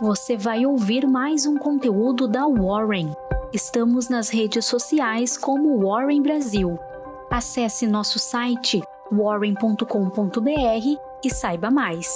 você vai ouvir mais um conteúdo da Warren. Estamos nas redes sociais como Warren Brasil. Acesse nosso site warren.com.br e saiba mais.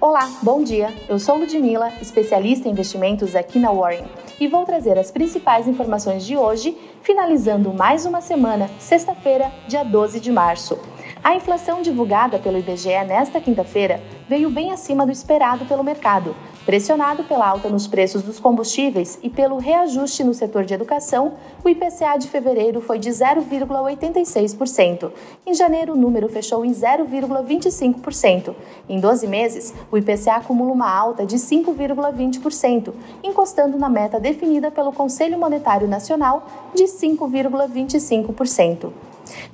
Olá, bom dia. Eu sou Ludmilla, especialista em investimentos aqui na Warren, e vou trazer as principais informações de hoje, finalizando mais uma semana, sexta-feira, dia 12 de março. A inflação divulgada pelo IBGE nesta quinta-feira veio bem acima do esperado pelo mercado, Pressionado pela alta nos preços dos combustíveis e pelo reajuste no setor de educação, o IPCA de fevereiro foi de 0,86%. Em janeiro, o número fechou em 0,25%. Em 12 meses, o IPCA acumula uma alta de 5,20%, encostando na meta definida pelo Conselho Monetário Nacional de 5,25%.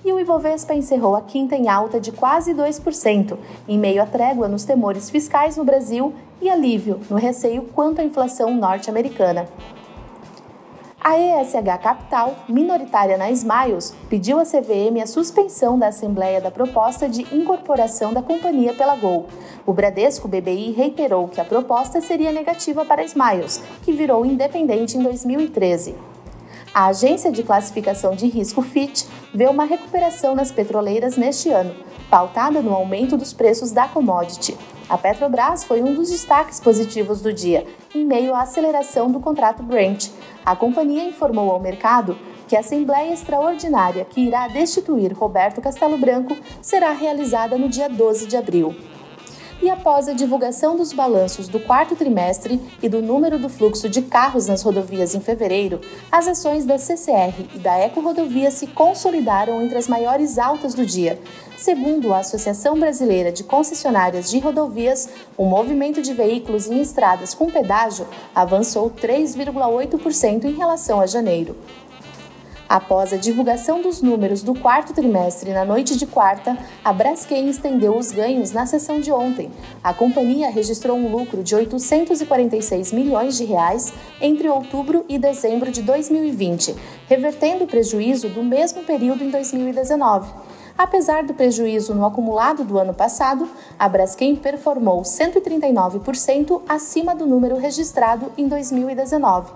E o Ibovespa encerrou a quinta em alta de quase 2%, em meio à trégua nos temores fiscais no Brasil e alívio no receio quanto à inflação norte-americana. A ESH Capital, minoritária na Smiles, pediu à CVM a suspensão da Assembleia da proposta de incorporação da companhia pela Gol. O Bradesco BBI reiterou que a proposta seria negativa para a Smiles, que virou independente em 2013. A agência de classificação de risco Fitch vê uma recuperação nas petroleiras neste ano, pautada no aumento dos preços da commodity. A Petrobras foi um dos destaques positivos do dia, em meio à aceleração do contrato Brent. A companhia informou ao mercado que a Assembleia Extraordinária que irá destituir Roberto Castelo Branco será realizada no dia 12 de abril e após a divulgação dos balanços do quarto trimestre e do número do fluxo de carros nas rodovias em fevereiro, as ações da CCR e da Eco Rodovia se consolidaram entre as maiores altas do dia. Segundo a Associação Brasileira de Concessionárias de Rodovias, o movimento de veículos em estradas com pedágio avançou 3,8% em relação a janeiro. Após a divulgação dos números do quarto trimestre na noite de quarta, a Braskem estendeu os ganhos na sessão de ontem. A companhia registrou um lucro de 846 milhões de reais entre outubro e dezembro de 2020, revertendo o prejuízo do mesmo período em 2019. Apesar do prejuízo no acumulado do ano passado, a Braskem performou 139% acima do número registrado em 2019.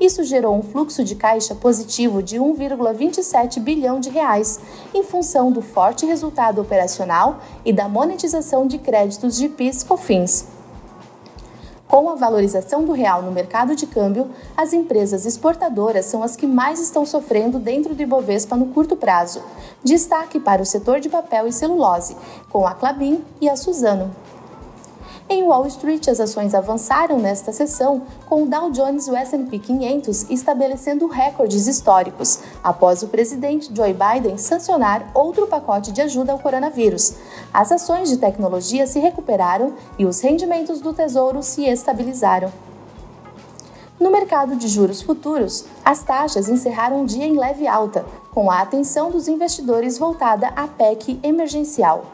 Isso gerou um fluxo de caixa positivo de 1,27 bilhão de reais, em função do forte resultado operacional e da monetização de créditos de PIS/COFINS. Com a valorização do real no mercado de câmbio, as empresas exportadoras são as que mais estão sofrendo dentro do Ibovespa no curto prazo. Destaque para o setor de papel e celulose, com a Clabin e a Suzano. Em Wall Street, as ações avançaram nesta sessão, com o Dow Jones e o S&P 500 estabelecendo recordes históricos, após o presidente Joe Biden sancionar outro pacote de ajuda ao coronavírus. As ações de tecnologia se recuperaram e os rendimentos do Tesouro se estabilizaram. No mercado de juros futuros, as taxas encerraram o dia em leve alta, com a atenção dos investidores voltada à PEC emergencial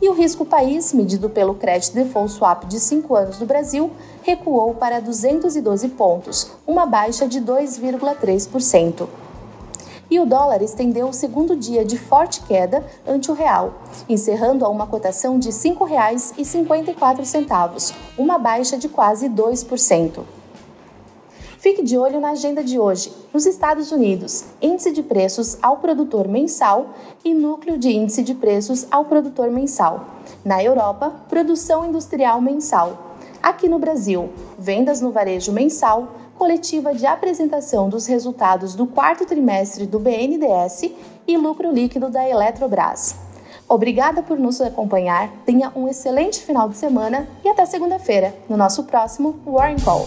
e o risco país, medido pelo Credit Default Swap de 5 anos do Brasil, recuou para 212 pontos, uma baixa de 2,3%. E o dólar estendeu o segundo dia de forte queda ante o real, encerrando a uma cotação de R$ 5,54, uma baixa de quase 2%. Fique de olho na agenda de hoje. Nos Estados Unidos, índice de preços ao produtor mensal e núcleo de índice de preços ao produtor mensal. Na Europa, produção industrial mensal. Aqui no Brasil, vendas no varejo mensal, coletiva de apresentação dos resultados do quarto trimestre do BNDES e lucro líquido da Eletrobras. Obrigada por nos acompanhar, tenha um excelente final de semana e até segunda-feira, no nosso próximo Warren Call.